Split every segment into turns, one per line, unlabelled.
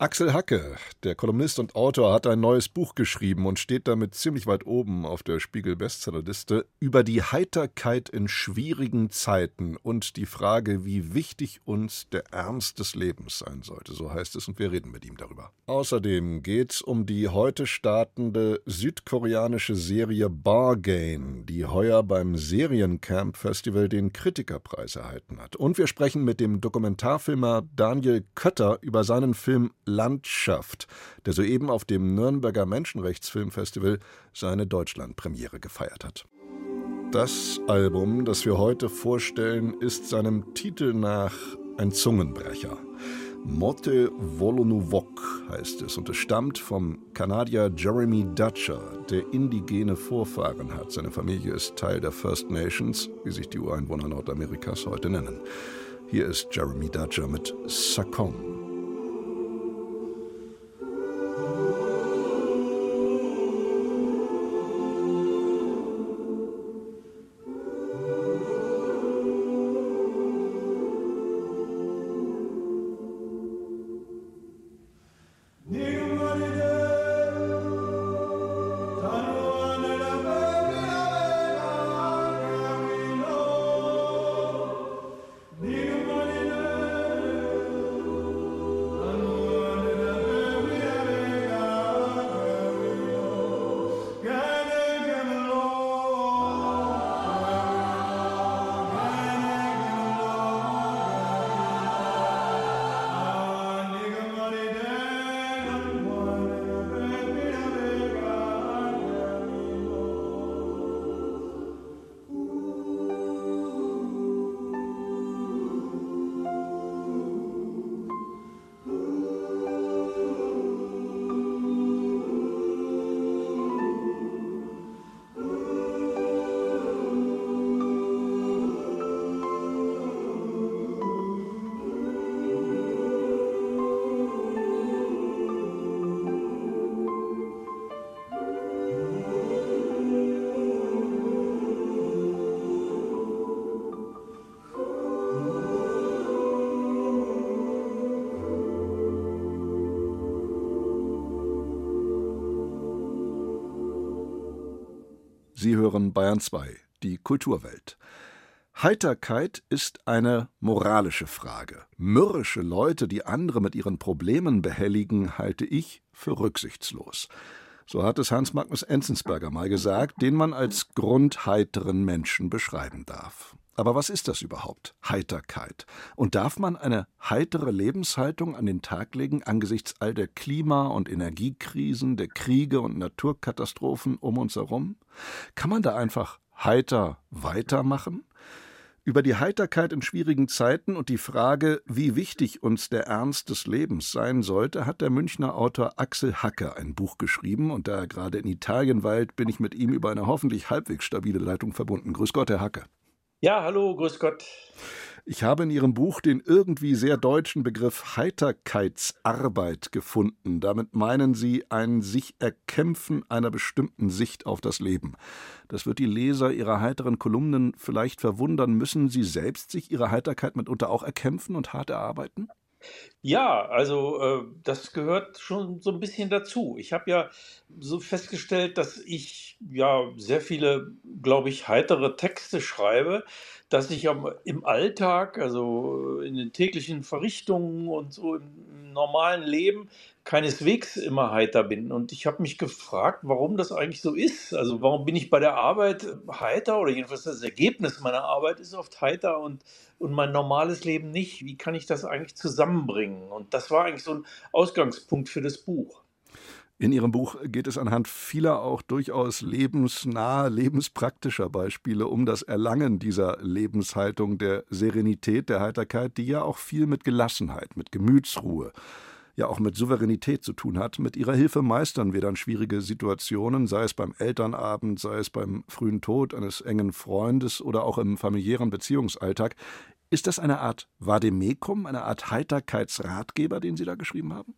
Axel Hacke, der Kolumnist und Autor, hat ein neues Buch geschrieben und steht damit ziemlich weit oben auf der Spiegel-Bestsellerliste über die Heiterkeit in schwierigen Zeiten und die Frage, wie wichtig uns der Ernst des Lebens sein sollte. So heißt es und wir reden mit ihm darüber. Außerdem geht es um die heute startende südkoreanische Serie Bargain, die heuer beim Seriencamp Festival den Kritikerpreis erhalten hat. Und wir sprechen mit dem Dokumentarfilmer Daniel Kötter über seinen Film Landschaft, der soeben auf dem Nürnberger Menschenrechtsfilmfestival seine Deutschlandpremiere gefeiert hat. Das Album, das wir heute vorstellen, ist seinem Titel nach ein Zungenbrecher. Motte Wolonuvok heißt es und es stammt vom Kanadier Jeremy Dutcher, der indigene Vorfahren hat. Seine Familie ist Teil der First Nations, wie sich die Ureinwohner Nordamerikas heute nennen. Hier ist Jeremy Dutcher mit Sakon. Sie hören Bayern 2, die Kulturwelt. Heiterkeit ist eine moralische Frage. Mürrische Leute, die andere mit ihren Problemen behelligen, halte ich für rücksichtslos. So hat es Hans Magnus Enzensberger mal gesagt, den man als grundheiteren Menschen beschreiben darf. Aber was ist das überhaupt? Heiterkeit. Und darf man eine heitere Lebenshaltung an den Tag legen angesichts all der Klima- und Energiekrisen, der Kriege und Naturkatastrophen um uns herum? Kann man da einfach heiter weitermachen? Über die Heiterkeit in schwierigen Zeiten und die Frage, wie wichtig uns der Ernst des Lebens sein sollte, hat der Münchner Autor Axel Hacke ein Buch geschrieben. Und da er gerade in Italien weilt, bin ich mit ihm über eine hoffentlich halbwegs stabile Leitung verbunden. Grüß Gott, Herr Hacke.
Ja, hallo, grüß Gott.
Ich habe in Ihrem Buch den irgendwie sehr deutschen Begriff Heiterkeitsarbeit gefunden. Damit meinen Sie ein sich erkämpfen einer bestimmten Sicht auf das Leben. Das wird die Leser Ihrer heiteren Kolumnen vielleicht verwundern. Müssen Sie selbst sich Ihre Heiterkeit mitunter auch erkämpfen und hart erarbeiten?
Ja, also äh, das gehört schon so ein bisschen dazu. Ich habe ja so festgestellt, dass ich ja sehr viele, glaube ich, heitere Texte schreibe, dass ich am, im Alltag, also in den täglichen Verrichtungen und so im normalen Leben keineswegs immer heiter bin. Und ich habe mich gefragt, warum das eigentlich so ist. Also warum bin ich bei der Arbeit heiter oder jedenfalls das Ergebnis meiner Arbeit ist oft heiter und, und mein normales Leben nicht. Wie kann ich das eigentlich zusammenbringen? Und das war eigentlich so ein Ausgangspunkt für das Buch.
In Ihrem Buch geht es anhand vieler auch durchaus lebensnaher, lebenspraktischer Beispiele um das Erlangen dieser Lebenshaltung der Serenität, der Heiterkeit, die ja auch viel mit Gelassenheit, mit Gemütsruhe, ja auch mit Souveränität zu tun hat. Mit ihrer Hilfe meistern wir dann schwierige Situationen, sei es beim Elternabend, sei es beim frühen Tod eines engen Freundes oder auch im familiären Beziehungsalltag. Ist das eine Art Vademekum, eine Art Heiterkeitsratgeber, den Sie da geschrieben haben?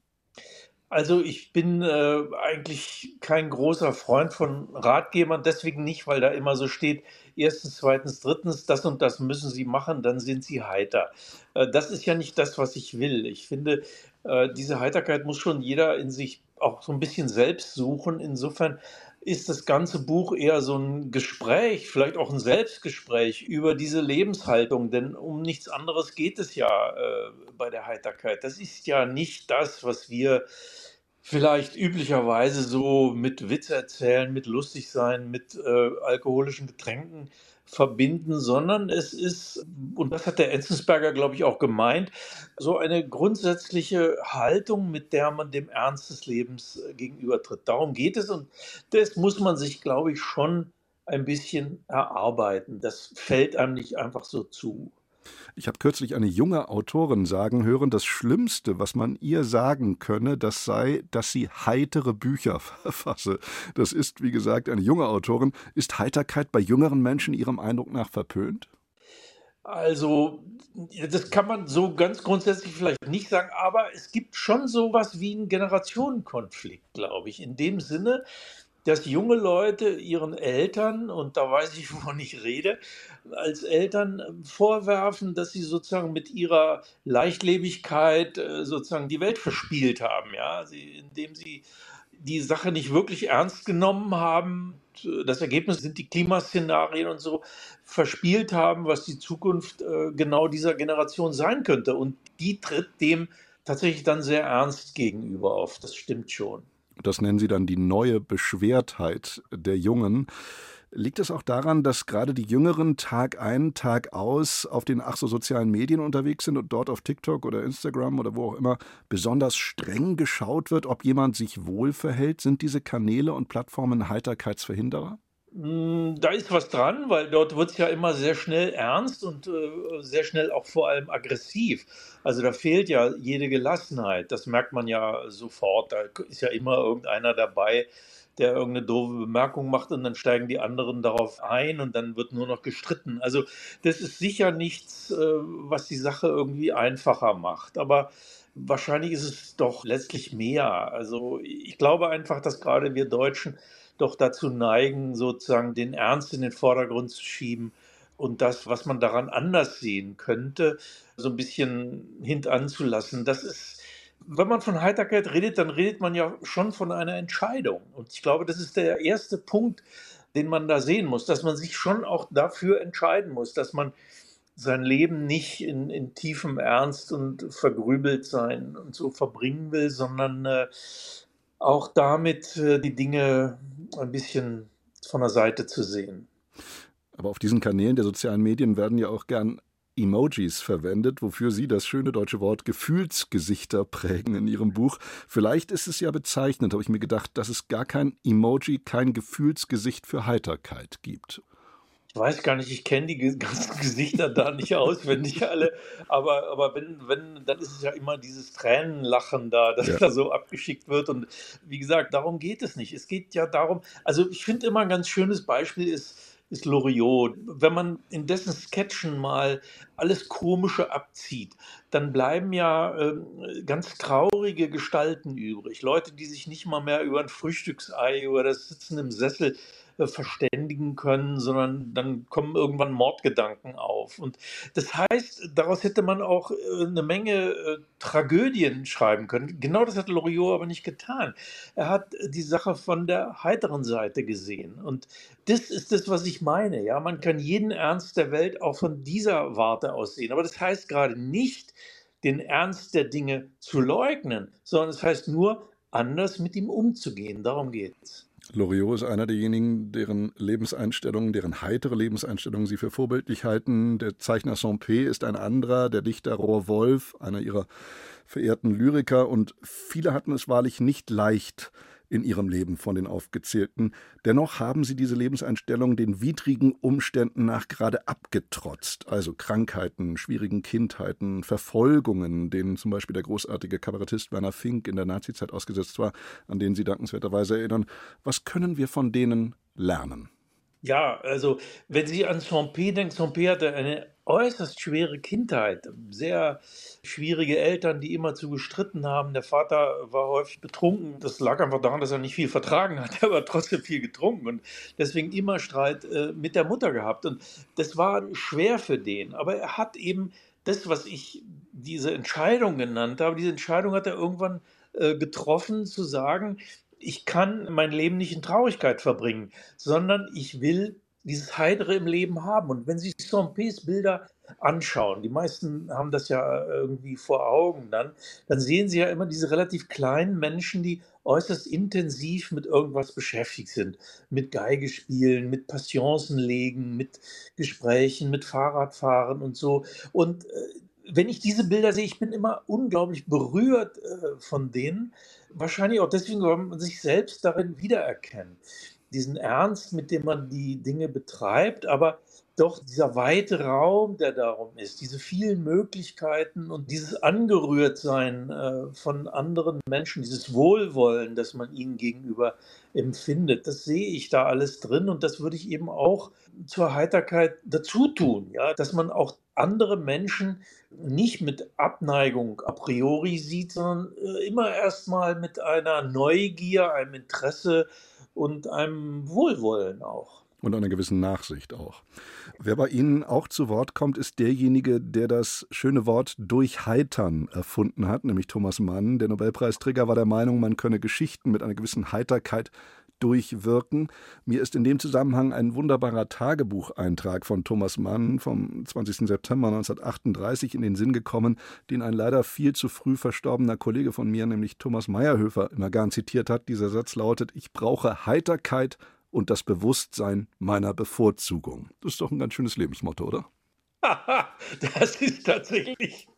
Also ich bin äh, eigentlich kein großer Freund von Ratgebern, deswegen nicht, weil da immer so steht, erstens, zweitens, drittens, das und das müssen Sie machen, dann sind Sie heiter. Äh, das ist ja nicht das, was ich will. Ich finde, Äh, diese Heiterkeit muss schon jeder in sich auch so ein bisschen selbst suchen. Insofern ist das ganze Buch eher so ein Gespräch, vielleicht auch ein Selbstgespräch über diese Lebenshaltung, denn um nichts anderes geht es ja äh, bei der Heiterkeit. Das ist ja nicht das, was wir vielleicht üblicherweise so mit Witz erzählen, mit lustig sein, mit äh, alkoholischen Getränken verbinden, sondern es ist, und das hat der Enzensberger, glaube ich, auch gemeint, so eine grundsätzliche Haltung, mit der man dem Ernst des Lebens äh, gegenübertritt. Darum geht es und das muss man sich, glaube ich, schon ein bisschen erarbeiten. Das fällt einem nicht einfach so zu.
Ich habe kürzlich eine junge Autorin sagen hören, das Schlimmste, was man ihr sagen könne, das sei, dass sie heitere Bücher verfasse. Das ist, wie gesagt, eine junge Autorin. Ist Heiterkeit bei jüngeren Menschen Ihrem Eindruck nach verpönt?
Also, das kann man so ganz grundsätzlich vielleicht nicht sagen, aber es gibt schon sowas wie einen Generationenkonflikt, glaube ich. In dem Sinne, dass junge Leute ihren Eltern, und da weiß ich, wovon ich rede, als Eltern vorwerfen, dass sie sozusagen mit ihrer Leichtlebigkeit äh, sozusagen die Welt verspielt haben, ja, sie, indem sie die Sache nicht wirklich ernst genommen haben. Das Ergebnis sind die Klimaszenarien und so verspielt haben, was die Zukunft äh, genau dieser Generation sein könnte. Und die tritt dem tatsächlich dann sehr ernst gegenüber auf. Das stimmt schon.
Das nennen Sie dann die neue Beschwertheit der Jungen. Liegt es auch daran, dass gerade die Jüngeren Tag ein, Tag aus auf den ach so sozialen Medien unterwegs sind und dort auf TikTok oder Instagram oder wo auch immer besonders streng geschaut wird, ob jemand sich wohl verhält? Sind diese Kanäle und Plattformen Heiterkeitsverhinderer?
Hm, da ist was dran, weil dort wird es ja immer sehr schnell ernst und äh, sehr schnell auch vor allem aggressiv. Also da fehlt ja jede Gelassenheit. Das merkt man ja sofort. Da ist ja immer irgendeiner dabei, der irgendeine doofe Bemerkung macht und dann steigen die anderen darauf ein und dann wird nur noch gestritten. Also das ist sicher nichts, äh, was die Sache irgendwie einfacher macht. Aber wahrscheinlich ist es doch letztlich mehr. Also ich glaube einfach, dass gerade wir Deutschen doch dazu neigen, sozusagen den Ernst in den Vordergrund zu schieben und das, was man daran anders sehen könnte, so ein bisschen hintanzulassen. Das ist, wenn man von Heiterkeit redet, dann redet man ja schon von einer Entscheidung. Und ich glaube, das ist der erste Punkt, den man da sehen muss, dass man sich schon auch dafür entscheiden muss, dass man sein Leben nicht in, in tiefem Ernst und vergrübelt sein und so verbringen will, sondern äh, auch damit äh, die Dinge ein bisschen von der Seite zu sehen.
Aber auf diesen Kanälen der sozialen Medien werden ja auch gern Emojis verwendet, wofür Sie das schöne deutsche Wort Gefühlsgesichter prägen in Ihrem Buch. Vielleicht ist es ja bezeichnend, habe ich mir gedacht, dass es gar kein Emoji, kein Gefühlsgesicht für Heiterkeit gibt.
Ich weiß gar nicht, ich kenne die ganzen Gesichter da nicht auswendig alle, aber, aber wenn, wenn, dann ist es ja immer dieses Tränenlachen da, das ja. da so abgeschickt wird. Und wie gesagt, darum geht es nicht. Es geht ja darum, also ich finde immer ein ganz schönes Beispiel ist, ist Loriot. Wenn man in dessen Sketchen mal alles Komische abzieht, dann bleiben ja äh, ganz traurige Gestalten übrig. Leute, die sich nicht mal mehr über ein Frühstücksei oder das Sitzen im Sessel verständigen können, sondern dann kommen irgendwann Mordgedanken auf. Und das heißt, daraus hätte man auch äh, eine Menge äh, Tragödien schreiben können. Genau das hat Loriot aber nicht getan. Er hat die Sache von der heiteren Seite gesehen. Und das ist das, was ich meine. Ja, man kann jeden Ernst der Welt auch von dieser Warte aus sehen. Aber das heißt gerade nicht, den Ernst der Dinge zu leugnen, sondern es heißt nur, anders mit ihm umzugehen. Darum geht es.
Loriot ist einer derjenigen, deren Lebenseinstellungen, deren heitere Lebenseinstellungen Sie für vorbildlich halten. Der Zeichner Saint-Pé ist ein anderer, der Dichter Rohr Wolf, einer ihrer verehrten Lyriker. Und viele hatten es wahrlich nicht leicht, in ihrem Leben von den aufgezählten. Dennoch haben sie diese Lebenseinstellung den widrigen Umständen nach gerade abgetrotzt, also Krankheiten, schwierigen Kindheiten, Verfolgungen, denen zum Beispiel der großartige Kabarettist Werner Fink in der Nazizeit ausgesetzt war, an denen Sie dankenswerterweise erinnern. Was können wir von denen lernen?
Ja, also wenn Sie an Saint-Pé denken, Saint-Pé hatte eine äußerst schwere Kindheit, sehr schwierige Eltern, die immer zu gestritten haben. Der Vater war häufig betrunken. Das lag einfach daran, dass er nicht viel vertragen hat, er aber trotzdem viel getrunken und deswegen immer Streit äh, mit der Mutter gehabt. Und das war schwer für den. Aber er hat eben das, was ich diese Entscheidung genannt habe, diese Entscheidung hat er irgendwann äh, getroffen, zu sagen, ich kann mein Leben nicht in Traurigkeit verbringen, sondern ich will dieses Heidere im Leben haben. Und wenn Sie Saint-Pés Bilder anschauen, die meisten haben das ja irgendwie vor Augen dann, dann sehen Sie ja immer diese relativ kleinen Menschen, die äußerst intensiv mit irgendwas beschäftigt sind. Mit Geige spielen, mit Passionsen legen, mit Gesprächen, mit Fahrradfahren und so. Und äh, wenn ich diese Bilder sehe, ich bin immer unglaublich berührt äh, von denen. Wahrscheinlich auch deswegen, weil man sich selbst darin wiedererkennt. Diesen Ernst, mit dem man die Dinge betreibt, aber doch dieser weite Raum, der darum ist, diese vielen Möglichkeiten und dieses Angerührtsein äh, von anderen Menschen, dieses Wohlwollen, das man ihnen gegenüber empfindet, das sehe ich da alles drin und das würde ich eben auch zur Heiterkeit dazu tun, ja, dass man auch andere Menschen nicht mit Abneigung a priori sieht, sondern äh, immer erstmal mit einer Neugier, einem Interesse und einem Wohlwollen auch.
Und einer gewissen Nachsicht auch. Wer bei Ihnen auch zu Wort kommt, ist derjenige, der das schöne Wort durchheitern erfunden hat, nämlich Thomas Mann. Der Nobelpreisträger war der Meinung, man könne Geschichten mit einer gewissen Heiterkeit durchwirken. Mir ist in dem Zusammenhang ein wunderbarer Tagebucheintrag von Thomas Mann vom 20. September 1938 in den Sinn gekommen, den ein leider viel zu früh verstorbener Kollege von mir, nämlich Thomas Meyerhöfer, immer gern zitiert hat. Dieser Satz lautet: Ich brauche Heiterkeit und das Bewusstsein meiner Bevorzugung. Das ist doch ein ganz schönes Lebensmotto, oder?
das ist tatsächlich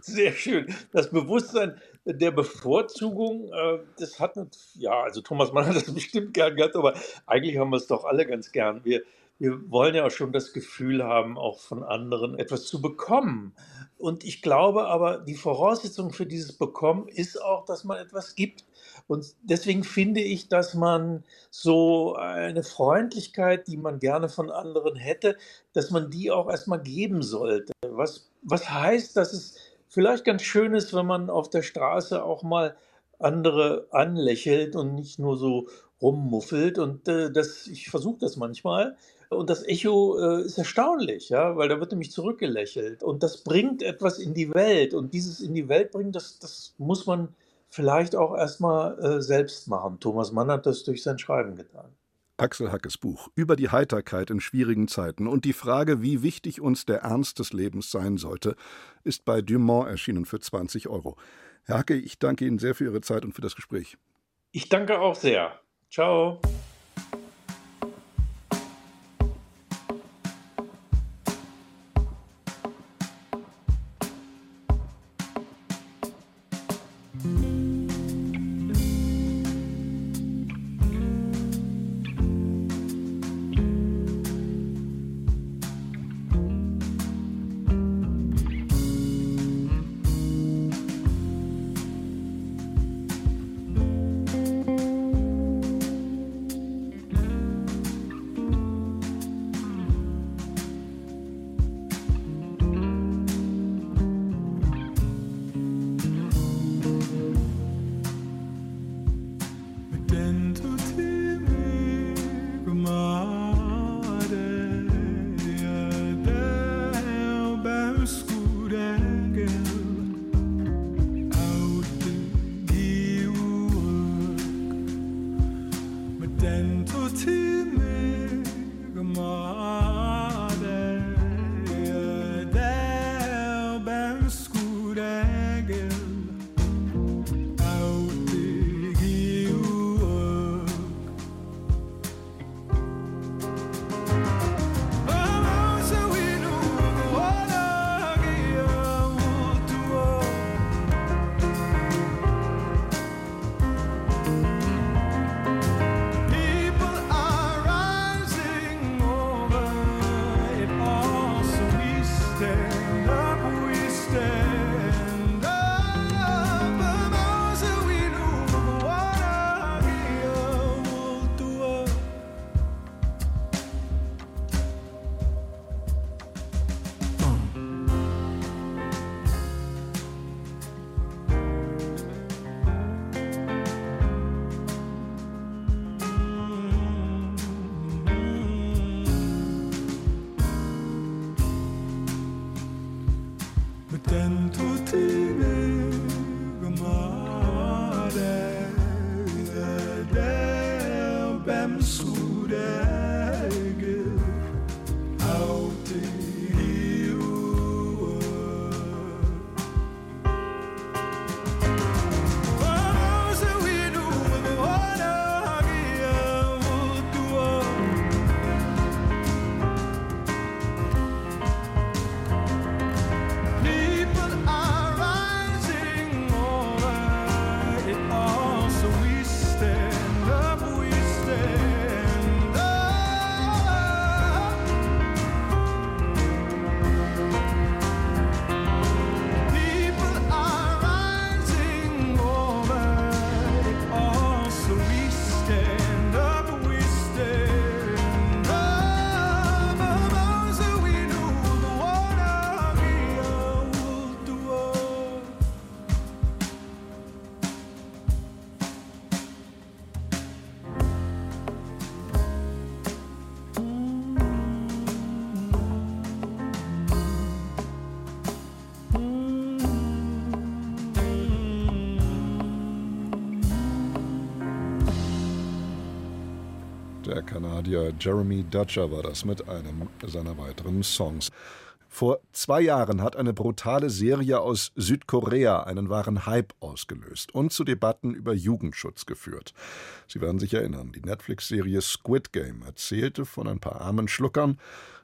sehr schön. Das Bewusstsein der Bevorzugung, äh, das hat, ja, also Thomas Mann hat das bestimmt gern gehabt, aber eigentlich haben wir es doch alle ganz gern. Wir, wir wollen ja auch schon das Gefühl haben, auch von anderen etwas zu bekommen. Und ich glaube aber, die Voraussetzung für dieses Bekommen ist auch, dass man etwas gibt. Und deswegen finde ich, dass man so eine Freundlichkeit, die man gerne von anderen hätte, dass man die auch erstmal geben sollte. Was, was heißt, dass es vielleicht ganz schön ist, wenn man auf der Straße auch mal andere anlächelt und nicht nur so rummuffelt. Und äh, das, ich versuche das manchmal. Und das Echo äh, ist erstaunlich, ja, weil da wird nämlich zurückgelächelt. Und das bringt etwas in die Welt. Und dieses in die Welt bringen, das, das muss man vielleicht auch erstmal äh, selbst machen. Thomas Mann hat das durch sein Schreiben getan.
Axel Hackes Buch über die Heiterkeit in schwierigen Zeiten und die Frage, wie wichtig uns der Ernst des Lebens sein sollte, ist bei Dumont erschienen für 20 Euro. Herr Hacke, ich danke Ihnen sehr für Ihre Zeit und für das Gespräch.
Ich danke auch sehr. Ciao.
Kanadier Jeremy Dutcher war das mit einem seiner weiteren Songs. Vor zwei Jahren hat eine brutale Serie aus Südkorea einen wahren Hype ausgelöst und zu Debatten über Jugendschutz geführt. Sie werden sich erinnern, die Netflix-Serie Squid Game erzählte von ein paar armen Schluckern,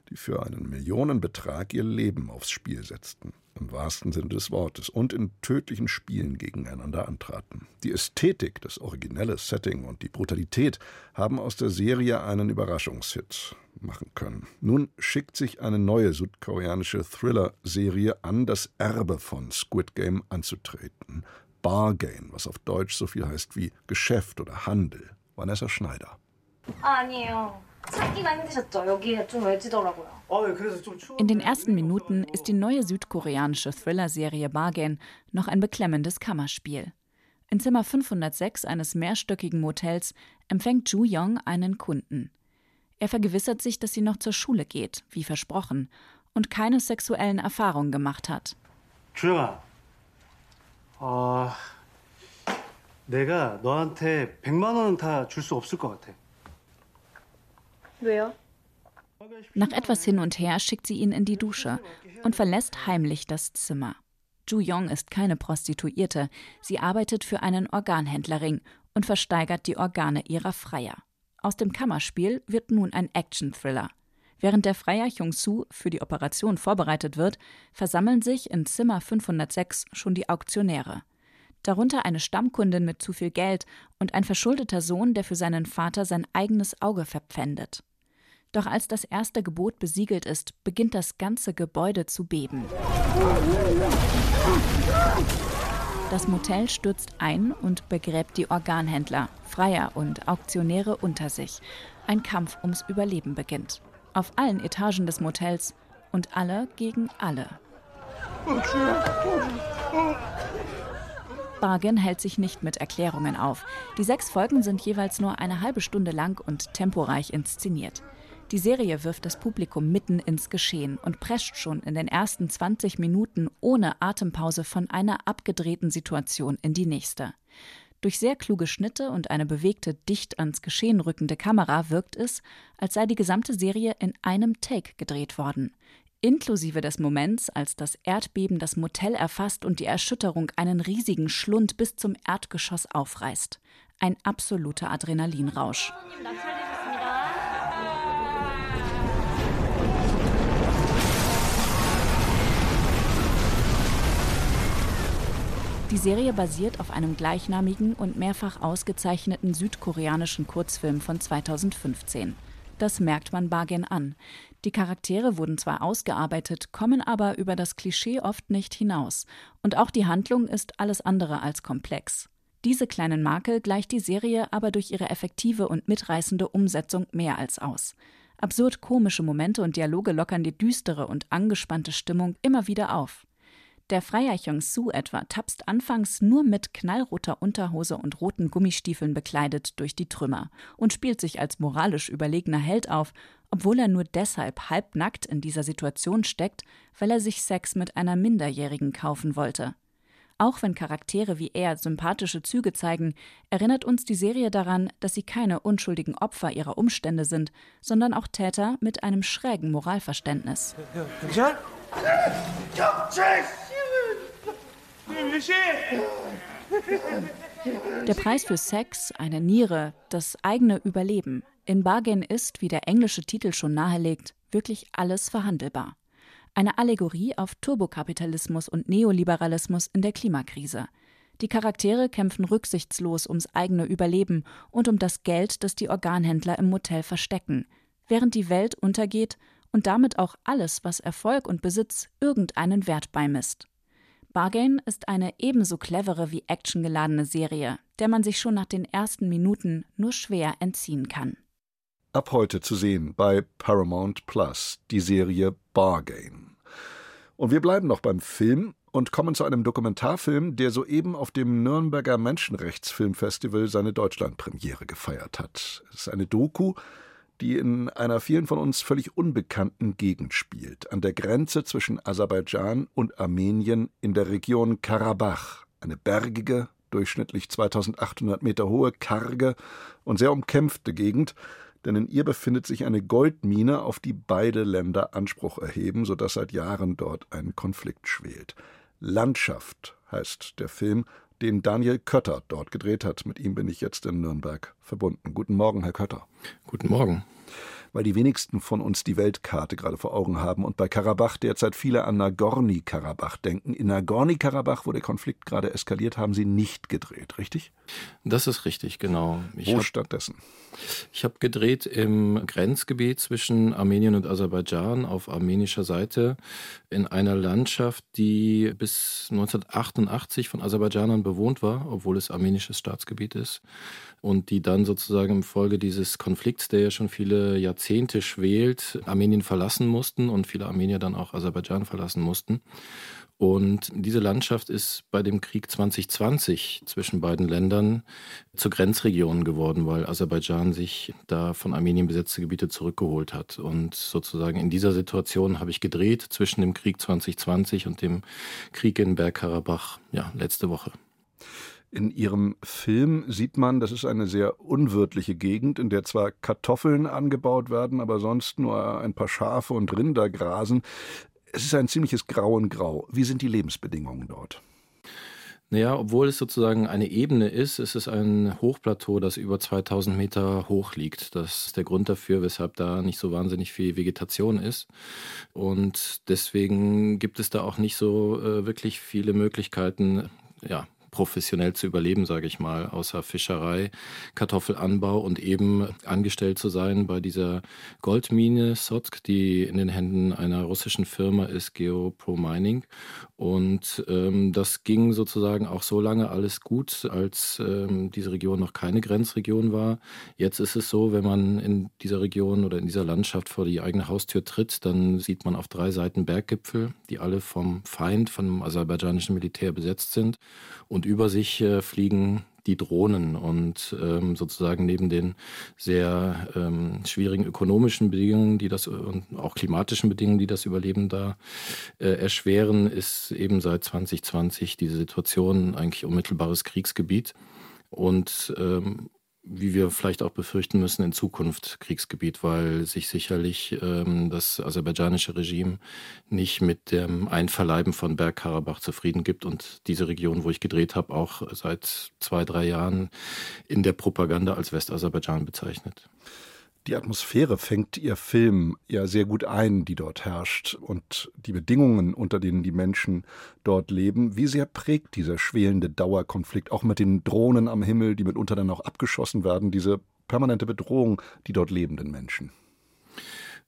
die für einen Millionenbetrag ihr Leben aufs Spiel setzten im wahrsten Sinne des Wortes, und in tödlichen Spielen gegeneinander antraten. Die Ästhetik, das originelle Setting und die Brutalität haben aus der Serie einen Überraschungshit machen können. Nun schickt sich eine neue südkoreanische Thriller-Serie an, das Erbe von Squid Game anzutreten. Bargain, was auf Deutsch so viel heißt wie Geschäft oder Handel. Vanessa Schneider.
아니에요. 찾기가 힘드셨죠? 여기에 좀 외지더라고요.
In den ersten Minuten ist die neue südkoreanische Thriller-Serie Bargain noch ein beklemmendes Kammerspiel. In Zimmer 506 eines mehrstöckigen Motels empfängt Ju Young einen Kunden. Er vergewissert sich, dass sie noch zur Schule geht, wie versprochen, und keine sexuellen Erfahrungen gemacht hat.
주영아, 어, 내가 너한테 100만 원은 다줄 없을 것 같아.
nach etwas hin und her schickt sie ihn in die Dusche und verlässt heimlich das Zimmer. Ju Yong ist keine Prostituierte, sie arbeitet für einen Organhändlerring und versteigert die Organe ihrer Freier. Aus dem Kammerspiel wird nun ein Action-Thriller. Während der Freier Hyung-Soo für die Operation vorbereitet wird, versammeln sich in Zimmer 506 schon die Auktionäre. Darunter eine Stammkundin mit zu viel Geld und ein verschuldeter Sohn, der für seinen Vater sein eigenes Auge verpfändet. Doch als das erste Gebot besiegelt ist, beginnt das ganze Gebäude zu beben. Das Motel stürzt ein und begräbt die Organhändler, Freier und Auktionäre unter sich. Ein Kampf ums Überleben beginnt. Auf allen Etagen des Motels und alle gegen alle. Bargain hält sich nicht mit Erklärungen auf. Die sechs Folgen sind jeweils nur eine halbe Stunde lang und temporeich inszeniert. Die Serie wirft das Publikum mitten ins Geschehen und prescht schon in den ersten 20 Minuten ohne Atempause von einer abgedrehten Situation in die nächste. Durch sehr kluge Schnitte und eine bewegte, dicht ans Geschehen rückende Kamera wirkt es, als sei die gesamte Serie in einem Take gedreht worden. Inklusive des Moments, als das Erdbeben das Motel erfasst und die Erschütterung einen riesigen Schlund bis zum Erdgeschoss aufreißt. Ein absoluter Adrenalinrausch. Die Serie basiert auf einem gleichnamigen und mehrfach ausgezeichneten südkoreanischen Kurzfilm von 2015. Das merkt man Bargain an. Die Charaktere wurden zwar ausgearbeitet, kommen aber über das Klischee oft nicht hinaus. Und auch die Handlung ist alles andere als komplex. Diese kleinen Makel gleicht die Serie aber durch ihre effektive und mitreißende Umsetzung mehr als aus. Absurd komische Momente und Dialoge lockern die düstere und angespannte Stimmung immer wieder auf. Der Freier Hyung-Soo etwa tapst anfangs nur mit knallroter Unterhose und roten Gummistiefeln bekleidet durch die Trümmer und spielt sich als moralisch überlegener Held auf, obwohl er nur deshalb halbnackt in dieser Situation steckt, weil er sich Sex mit einer Minderjährigen kaufen wollte. Auch wenn Charaktere wie er sympathische Züge zeigen, erinnert uns die Serie daran, dass sie keine unschuldigen Opfer ihrer Umstände sind, sondern auch Täter mit einem schrägen Moralverständnis. Der Preis für Sex, eine Niere, das eigene Überleben. In Bargain ist, wie der englische Titel schon nahelegt, wirklich alles verhandelbar. Eine Allegorie auf Turbokapitalismus und Neoliberalismus in der Klimakrise. Die Charaktere kämpfen rücksichtslos ums eigene Überleben und um das Geld, das die Organhändler im Motel verstecken, während die Welt untergeht und damit auch alles, was Erfolg und Besitz irgendeinen Wert beimisst. Bargain ist eine ebenso clevere wie actiongeladene Serie, der man sich schon nach den ersten Minuten nur schwer entziehen kann.
Ab heute zu sehen bei Paramount Plus die Serie Bargain. Und wir bleiben noch beim Film und kommen zu einem Dokumentarfilm, der soeben auf dem Nürnberger Menschenrechtsfilmfestival seine Deutschlandpremiere gefeiert hat. Es ist eine Doku, die in einer vielen von uns völlig unbekannten Gegend spielt, an der Grenze zwischen Aserbaidschan und Armenien in der Region Karabach, eine bergige, durchschnittlich 2800 Meter hohe, karge und sehr umkämpfte Gegend, denn in ihr befindet sich eine Goldmine, auf die beide Länder Anspruch erheben, so dass seit Jahren dort ein Konflikt schwelt. Landschaft heißt der Film, den Daniel Kötter dort gedreht hat. Mit ihm bin ich jetzt in Nürnberg verbunden. Guten Morgen, Herr Kötter.
Guten Morgen
weil die wenigsten von uns die Weltkarte gerade vor Augen haben und bei Karabach derzeit viele an Nagorny-Karabach denken. In Nagorny-Karabach, wo der Konflikt gerade eskaliert, haben Sie nicht gedreht, richtig?
Das ist richtig, genau.
Ich wo hab, stattdessen?
Ich habe gedreht im Grenzgebiet zwischen Armenien und Aserbaidschan auf armenischer Seite in einer Landschaft, die bis 1988 von Aserbaidschanern bewohnt war, obwohl es armenisches Staatsgebiet ist und die dann sozusagen im Folge dieses Konflikts, der ja schon viele Jahrzehnte schwelt, Armenien verlassen mussten und viele Armenier dann auch Aserbaidschan verlassen mussten. Und diese Landschaft ist bei dem Krieg 2020 zwischen beiden Ländern zur Grenzregion geworden, weil Aserbaidschan sich da von Armenien besetzte Gebiete zurückgeholt hat. Und sozusagen in dieser Situation habe ich gedreht zwischen dem Krieg 2020 und dem Krieg in Bergkarabach, ja, letzte Woche.
In Ihrem Film sieht man, das ist eine sehr unwirtliche Gegend, in der zwar Kartoffeln angebaut werden, aber sonst nur ein paar Schafe und Rinder grasen. Es ist ein ziemliches Grau in Grau. Wie sind die Lebensbedingungen dort?
Naja, obwohl es sozusagen eine Ebene ist, ist es ein Hochplateau, das über 2000 Meter hoch liegt. Das ist der Grund dafür, weshalb da nicht so wahnsinnig viel Vegetation ist. Und deswegen gibt es da auch nicht so äh, wirklich viele Möglichkeiten, ja, professionell zu überleben, sage ich mal, außer Fischerei, Kartoffelanbau und eben angestellt zu sein bei dieser Goldmine Sotsk, die in den Händen einer russischen Firma ist, GeoPro Mining. Und ähm, das ging sozusagen auch so lange alles gut, als ähm, diese Region noch keine Grenzregion war. Jetzt ist es so, wenn man in dieser Region oder in dieser Landschaft vor die eigene Haustür tritt, dann sieht man auf drei Seiten Berggipfel, die alle vom Feind, vom aserbaidschanischen Militär besetzt sind. Und über sich äh, fliegen die Drohnen und ähm, sozusagen neben den sehr ähm, schwierigen ökonomischen Bedingungen, die das und auch klimatischen Bedingungen, die das Überleben da äh, erschweren, ist eben seit 2020 diese Situation eigentlich unmittelbares Kriegsgebiet. Und ähm, wie wir vielleicht auch befürchten müssen, in Zukunft Kriegsgebiet, weil sich sicherlich ähm, das aserbaidschanische Regime nicht mit dem Einverleiben von Bergkarabach zufrieden gibt und diese Region, wo ich gedreht habe, auch seit zwei, drei Jahren in der Propaganda als Westaserbaidschan bezeichnet.
Die Atmosphäre fängt Ihr Film ja sehr gut ein, die dort herrscht, und die Bedingungen, unter denen die Menschen dort leben. Wie sehr prägt dieser schwelende Dauerkonflikt, auch mit den Drohnen am Himmel, die mitunter dann auch abgeschossen werden, diese permanente Bedrohung, die dort lebenden Menschen?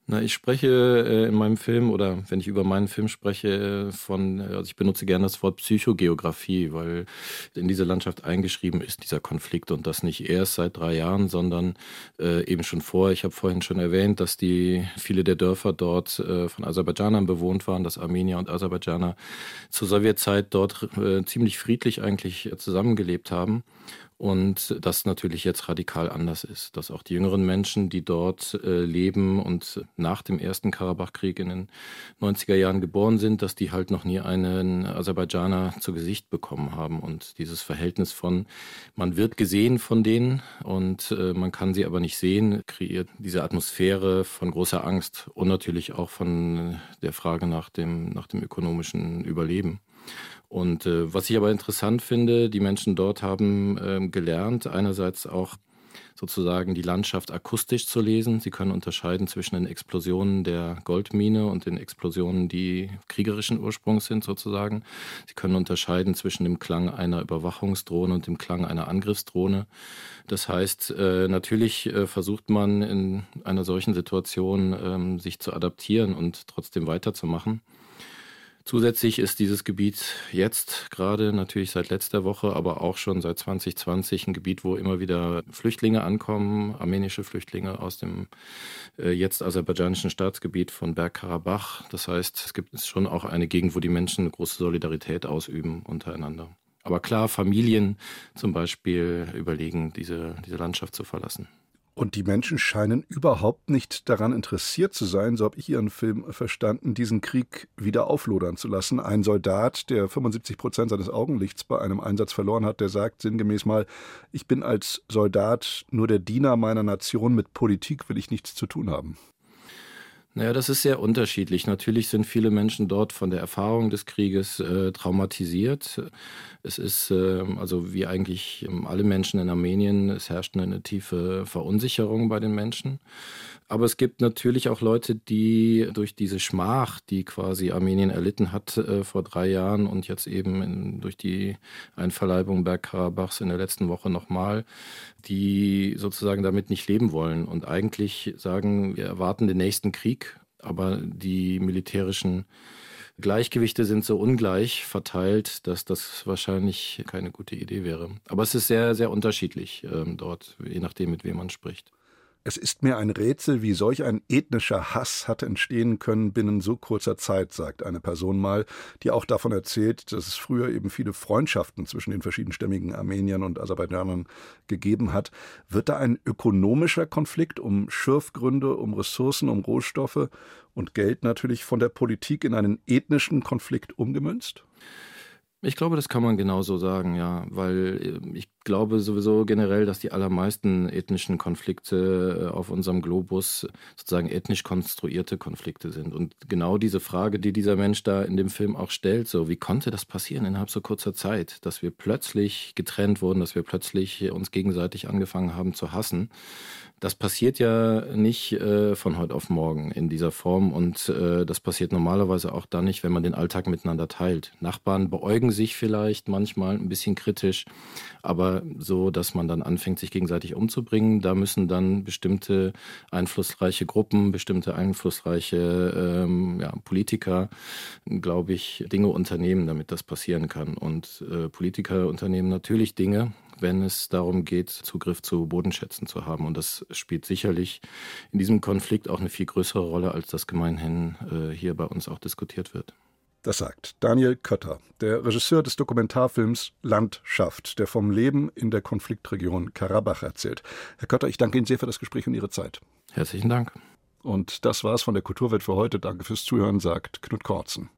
Na, ich spreche äh, in meinem Film oder wenn ich über meinen Film spreche, äh, von, also ich benutze gerne das Wort Psychogeografie, weil in diese Landschaft eingeschrieben ist dieser Konflikt und das nicht erst seit drei Jahren, sondern äh, eben schon vor. Ich habe vorhin schon erwähnt, dass die viele der Dörfer dort äh, von Aserbaidschanern bewohnt waren, dass Armenier und Aserbaidschaner zur Sowjetzeit dort äh, ziemlich friedlich eigentlich zusammengelebt haben. Und das natürlich jetzt radikal anders ist, dass auch die jüngeren Menschen, die dort äh, leben und nach dem ersten Karabachkrieg in den 90er Jahren geboren sind, dass die halt noch nie einen Aserbaidschaner zu Gesicht bekommen haben und dieses Verhältnis von man wird gesehen von denen und äh, man kann sie aber nicht sehen, kreiert diese Atmosphäre von großer Angst und natürlich auch von der Frage nach dem nach dem ökonomischen Überleben. Und äh, was ich aber interessant finde, die Menschen dort haben äh, gelernt, einerseits auch sozusagen die Landschaft akustisch zu lesen. Sie können unterscheiden zwischen den Explosionen der Goldmine und den Explosionen, die kriegerischen Ursprungs sind sozusagen. Sie können unterscheiden zwischen dem Klang einer Überwachungsdrohne und dem Klang einer Angriffsdrohne. Das heißt, äh, natürlich äh, versucht man in einer solchen Situation ähm, sich zu adaptieren und trotzdem weiterzumachen. Zusätzlich ist dieses Gebiet jetzt gerade natürlich seit letzter Woche, aber auch schon seit 2020 ein Gebiet, wo immer wieder Flüchtlinge ankommen, armenische Flüchtlinge aus dem äh, jetzt aserbaidschanischen Staatsgebiet von Bergkarabach. Das heißt, es gibt schon auch eine Gegend, wo die Menschen eine große Solidarität ausüben untereinander. Aber klar, Familien zum Beispiel überlegen, diese, diese Landschaft zu verlassen.
Und die Menschen scheinen überhaupt nicht daran interessiert zu sein, so habe ich Ihren Film verstanden, diesen Krieg wieder auflodern zu lassen. Ein Soldat, der 75 Prozent seines Augenlichts bei einem Einsatz verloren hat, der sagt sinngemäß mal, ich bin als Soldat nur der Diener meiner Nation, mit Politik will ich nichts zu tun haben.
Naja, das ist sehr unterschiedlich. Natürlich sind viele Menschen dort von der Erfahrung des Krieges äh, traumatisiert. Es ist, äh, also wie eigentlich ähm, alle Menschen in Armenien, es herrscht eine tiefe Verunsicherung bei den Menschen. Aber es gibt natürlich auch Leute, die durch diese Schmach, die quasi Armenien erlitten hat äh, vor drei Jahren und jetzt eben in, durch die Einverleibung Bergkarabachs in der letzten Woche nochmal, die sozusagen damit nicht leben wollen und eigentlich sagen, wir erwarten den nächsten Krieg, aber die militärischen Gleichgewichte sind so ungleich verteilt, dass das wahrscheinlich keine gute Idee wäre. Aber es ist sehr, sehr unterschiedlich ähm, dort, je nachdem, mit wem man spricht.
Es ist mir ein Rätsel, wie solch ein ethnischer Hass hat entstehen können binnen so kurzer Zeit, sagt eine Person mal, die auch davon erzählt, dass es früher eben viele Freundschaften zwischen den verschiedenstämmigen Armeniern und Aserbaidschanern gegeben hat. Wird da ein ökonomischer Konflikt um Schürfgründe, um Ressourcen, um Rohstoffe und Geld natürlich von der Politik in einen ethnischen Konflikt umgemünzt?
Ich glaube, das kann man genauso sagen, ja, weil äh, ich glaube sowieso generell, dass die allermeisten ethnischen Konflikte äh, auf unserem Globus sozusagen ethnisch konstruierte Konflikte sind. Und genau diese Frage, die dieser Mensch da in dem Film auch stellt, so wie konnte das passieren innerhalb so kurzer Zeit, dass wir plötzlich getrennt wurden, dass wir plötzlich uns gegenseitig angefangen haben zu hassen, das passiert ja nicht äh, von heute auf morgen in dieser Form und äh, das passiert normalerweise auch dann nicht, wenn man den Alltag miteinander teilt. Nachbarn beäugen sich vielleicht manchmal ein bisschen kritisch, aber so, dass man dann anfängt, sich gegenseitig umzubringen, da müssen dann bestimmte einflussreiche Gruppen, bestimmte einflussreiche ähm, ja, Politiker, glaube ich, Dinge unternehmen, damit das passieren kann. Und äh, Politiker unternehmen natürlich Dinge, wenn es darum geht, Zugriff zu Bodenschätzen zu haben. Und das spielt sicherlich in diesem Konflikt auch eine viel größere Rolle, als das gemeinhin äh, hier bei uns auch diskutiert wird.
Das sagt Daniel Kötter, der Regisseur des Dokumentarfilms Landschaft, der vom Leben in der Konfliktregion Karabach erzählt. Herr Kötter, ich danke Ihnen sehr für das Gespräch und Ihre Zeit.
Herzlichen Dank.
Und das war's von der Kulturwelt für heute. Danke fürs Zuhören, sagt Knut Korzen.